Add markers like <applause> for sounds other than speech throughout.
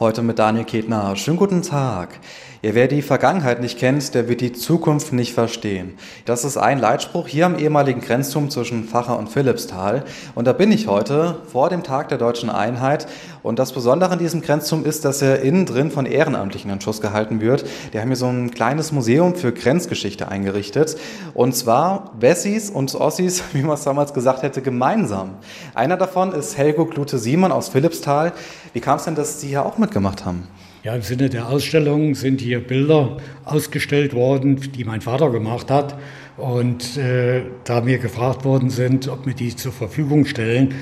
Heute mit Daniel Ketner. Schönen guten Tag. Ja, wer die Vergangenheit nicht kennt, der wird die Zukunft nicht verstehen. Das ist ein Leitspruch hier am ehemaligen Grenzturm zwischen Facher und Philippsthal. Und da bin ich heute vor dem Tag der deutschen Einheit. Und das Besondere an diesem Grenzturm ist, dass er innen drin von Ehrenamtlichen in Schuss gehalten wird. Die haben hier so ein kleines Museum für Grenzgeschichte eingerichtet. Und zwar Wessis und Ossis, <laughs> wie man es damals gesagt hätte, gemeinsam. Einer davon ist Helgo Klute-Simon aus Philippsthal. Wie kam es denn, dass Sie hier auch mitgemacht haben? Ja, im Sinne der Ausstellung sind hier Bilder ausgestellt worden, die mein Vater gemacht hat. Und äh, da mir gefragt worden sind, ob wir die zur Verfügung stellen,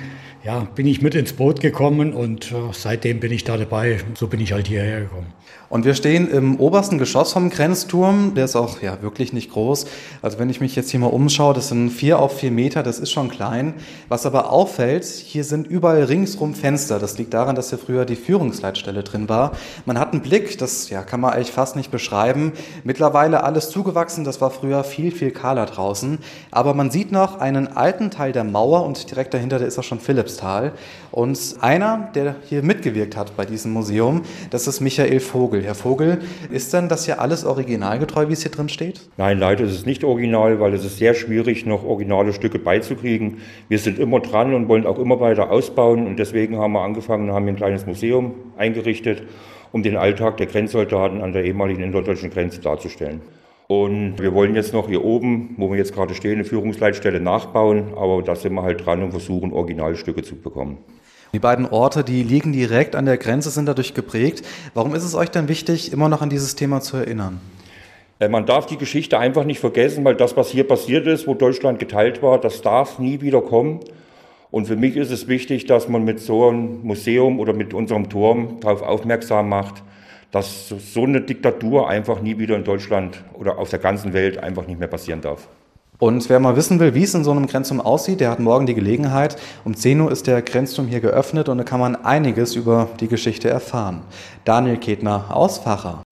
ja, bin ich mit ins Boot gekommen und äh, seitdem bin ich da dabei. So bin ich halt hierher gekommen. Und wir stehen im obersten Geschoss vom Grenzturm. Der ist auch ja wirklich nicht groß. Also wenn ich mich jetzt hier mal umschaue, das sind vier auf vier Meter, das ist schon klein. Was aber auffällt, hier sind überall ringsrum Fenster. Das liegt daran, dass hier früher die Führungsleitstelle drin war. Man hat einen Blick, das ja, kann man eigentlich fast nicht beschreiben. Mittlerweile alles zugewachsen, das war früher viel, viel kahler draußen. Aber man sieht noch einen alten Teil der Mauer und direkt dahinter, der ist auch schon Philippsthal. Und einer, der hier mitgewirkt hat bei diesem Museum, das ist Michael Vogel. Herr Vogel, ist denn das hier alles originalgetreu, wie es hier drin steht? Nein, leider ist es nicht original, weil es ist sehr schwierig, noch originale Stücke beizukriegen. Wir sind immer dran und wollen auch immer weiter ausbauen und deswegen haben wir angefangen, haben ein kleines Museum eingerichtet, um den Alltag der Grenzsoldaten an der ehemaligen innerdeutschen Grenze darzustellen. Und wir wollen jetzt noch hier oben, wo wir jetzt gerade stehen, eine Führungsleitstelle nachbauen, aber da sind wir halt dran und versuchen, Originalstücke zu bekommen. Die beiden Orte, die liegen direkt an der Grenze, sind dadurch geprägt. Warum ist es euch denn wichtig, immer noch an dieses Thema zu erinnern? Äh, man darf die Geschichte einfach nicht vergessen, weil das, was hier passiert ist, wo Deutschland geteilt war, das darf nie wieder kommen. Und für mich ist es wichtig, dass man mit so einem Museum oder mit unserem Turm darauf aufmerksam macht, dass so eine Diktatur einfach nie wieder in Deutschland oder auf der ganzen Welt einfach nicht mehr passieren darf. Und wer mal wissen will, wie es in so einem Grenzturm aussieht, der hat morgen die Gelegenheit. Um 10 Uhr ist der Grenzturm hier geöffnet und da kann man einiges über die Geschichte erfahren. Daniel Ketner aus Facher.